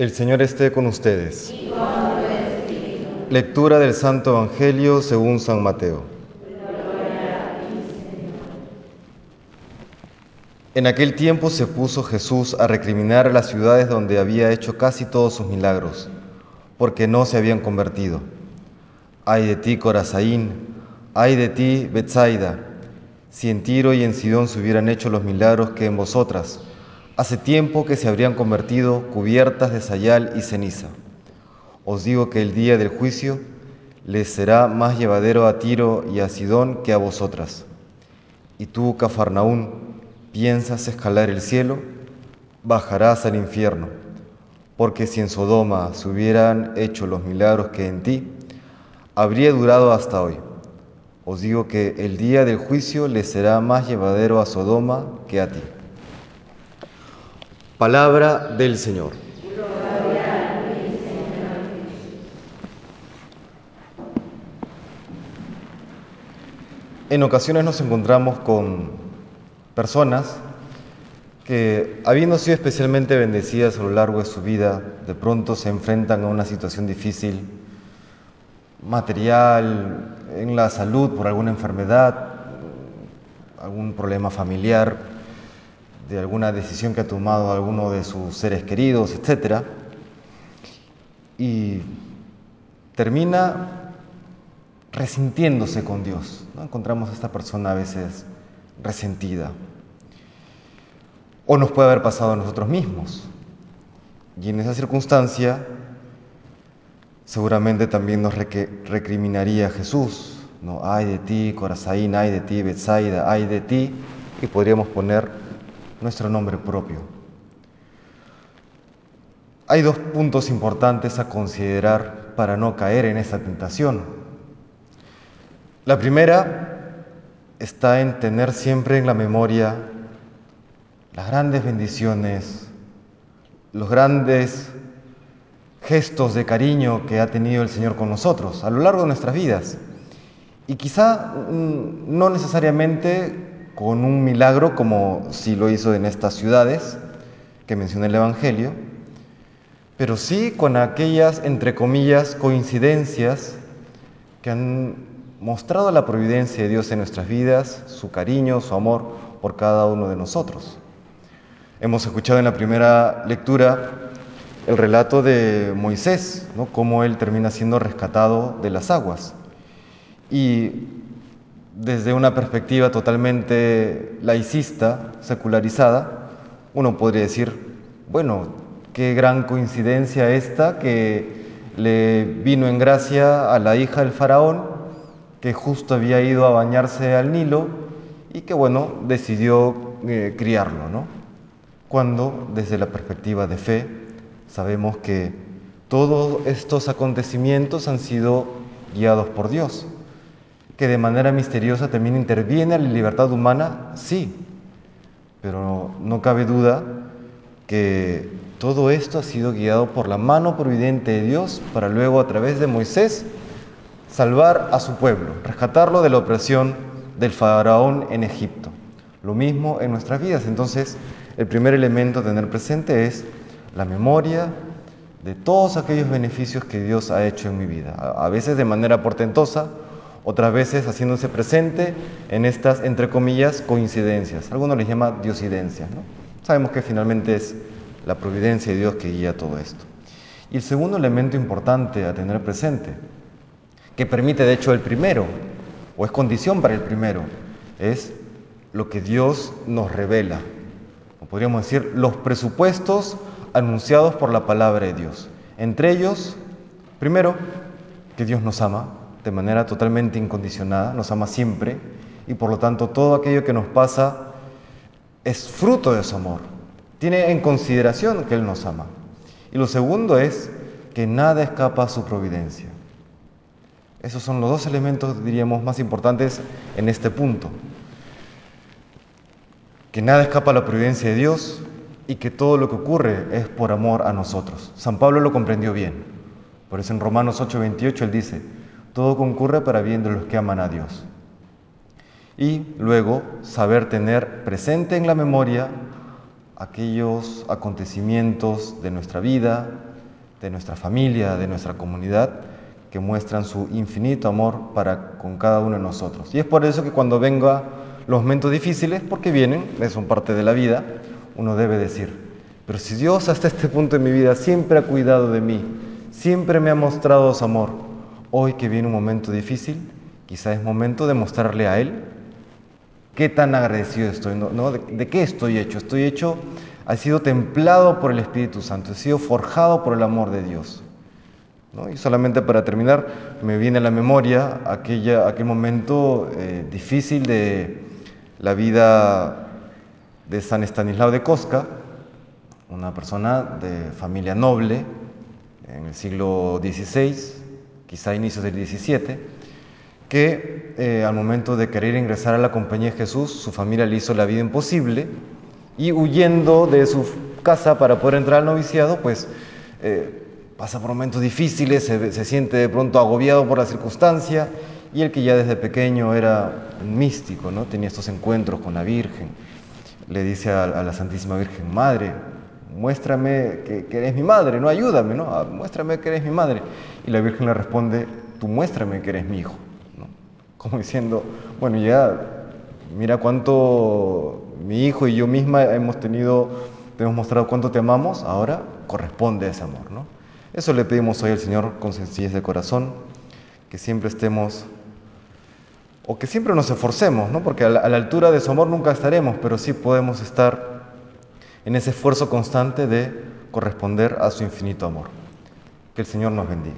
El Señor esté con ustedes. Lectura del Santo Evangelio según San Mateo. En aquel tiempo se puso Jesús a recriminar a las ciudades donde había hecho casi todos sus milagros, porque no se habían convertido. Ay de ti, Corazaín, ay de ti, Betsaida, si en Tiro y en Sidón se hubieran hecho los milagros que en vosotras, hace tiempo que se habrían convertido cubiertas de sayal y ceniza. Os digo que el día del juicio les será más llevadero a Tiro y a Sidón que a vosotras. Y tú, Cafarnaún, piensas escalar el cielo, bajarás al infierno, porque si en Sodoma se hubieran hecho los milagros que en ti, habría durado hasta hoy. Os digo que el día del juicio le será más llevadero a Sodoma que a ti. Palabra del Señor. En ocasiones nos encontramos con personas que, habiendo sido especialmente bendecidas a lo largo de su vida, de pronto se enfrentan a una situación difícil, material, en la salud por alguna enfermedad, algún problema familiar, de alguna decisión que ha tomado alguno de sus seres queridos, etc. Y termina resintiéndose con Dios. ¿no? Encontramos a esta persona a veces resentida. O nos puede haber pasado a nosotros mismos. Y en esa circunstancia seguramente también nos recriminaría Jesús. ¿no? Ay de ti, Corazaín, ay de ti, Betsaida, ay de ti. Y podríamos poner nuestro nombre propio. Hay dos puntos importantes a considerar para no caer en esta tentación. La primera está en tener siempre en la memoria las grandes bendiciones, los grandes gestos de cariño que ha tenido el Señor con nosotros a lo largo de nuestras vidas. Y quizá mm, no necesariamente con un milagro como si lo hizo en estas ciudades que menciona el Evangelio, pero sí con aquellas, entre comillas, coincidencias que han mostrado la providencia de Dios en nuestras vidas, su cariño, su amor por cada uno de nosotros. Hemos escuchado en la primera lectura el relato de Moisés, ¿no? cómo él termina siendo rescatado de las aguas. Y desde una perspectiva totalmente laicista, secularizada, uno podría decir, bueno, qué gran coincidencia esta que le vino en gracia a la hija del faraón, que justo había ido a bañarse al Nilo y que, bueno, decidió eh, criarlo, ¿no? Cuando, desde la perspectiva de fe, sabemos que todos estos acontecimientos han sido guiados por Dios que de manera misteriosa también interviene la libertad humana, sí, pero no cabe duda que todo esto ha sido guiado por la mano providente de Dios para luego a través de Moisés salvar a su pueblo, rescatarlo de la opresión del faraón en Egipto. Lo mismo en nuestras vidas. Entonces, el primer elemento a tener presente es la memoria de todos aquellos beneficios que Dios ha hecho en mi vida, a veces de manera portentosa, otras veces haciéndose presente en estas, entre comillas, coincidencias. Algunos les llama diosidencias. Sabemos que finalmente es la providencia de Dios que guía todo esto. Y el segundo elemento importante a tener presente, que permite de hecho el primero, o es condición para el primero, es lo que Dios nos revela, podríamos decir los presupuestos anunciados por la palabra de Dios. Entre ellos, primero, que Dios nos ama, de manera totalmente incondicionada, nos ama siempre y por lo tanto todo aquello que nos pasa es fruto de su amor. Tiene en consideración que Él nos ama. Y lo segundo es que nada escapa a su providencia. Esos son los dos elementos, diríamos, más importantes en este punto. Que nada escapa a la providencia de Dios y que todo lo que ocurre es por amor a nosotros. San Pablo lo comprendió bien. Por eso en Romanos 8:28 él dice, todo concurre para bien de los que aman a Dios. Y luego saber tener presente en la memoria aquellos acontecimientos de nuestra vida, de nuestra familia, de nuestra comunidad, que muestran su infinito amor para con cada uno de nosotros. Y es por eso que cuando venga los momentos difíciles, porque vienen, son parte de la vida, uno debe decir, pero si Dios hasta este punto de mi vida siempre ha cuidado de mí, siempre me ha mostrado su amor, hoy que viene un momento difícil, quizá es momento de mostrarle a Él qué tan agradecido estoy, ¿no? ¿De, qué estoy hecho? Estoy hecho, ha sido templado por el Espíritu Santo, he sido forjado por el amor de Dios. Y solamente para terminar, me viene a la memoria aquella, aquel momento eh, difícil de la vida de San Estanislao de Cosca, una persona de familia noble en el siglo XVI, quizá inicios del XVII, que eh, al momento de querer ingresar a la compañía de Jesús, su familia le hizo la vida imposible y huyendo de su casa para poder entrar al noviciado, pues eh, pasa por momentos difíciles, se, siente de pronto agobiado por la circunstancia y el que ya desde pequeño era místico, ¿no? tenía estos encuentros con la Virgen, le dice a, la Santísima Virgen, Madre, muéstrame que, eres mi madre, no ayúdame, ¿no? Ah, muéstrame que eres mi madre. Y la Virgen le responde, tú muéstrame que eres mi hijo, ¿no? como diciendo, bueno, ya mira cuánto mi hijo y yo misma hemos tenido, te hemos mostrado cuánto te amamos, ahora corresponde ese amor, ¿no? Eso le pedimos hoy al Señor con sencillez de corazón, que siempre estemos, o que siempre nos esforcemos, ¿no? porque a a la altura de su amor nunca estaremos, pero sí podemos estar en ese esfuerzo constante de corresponder a su infinito amor. Que el Señor nos bendiga.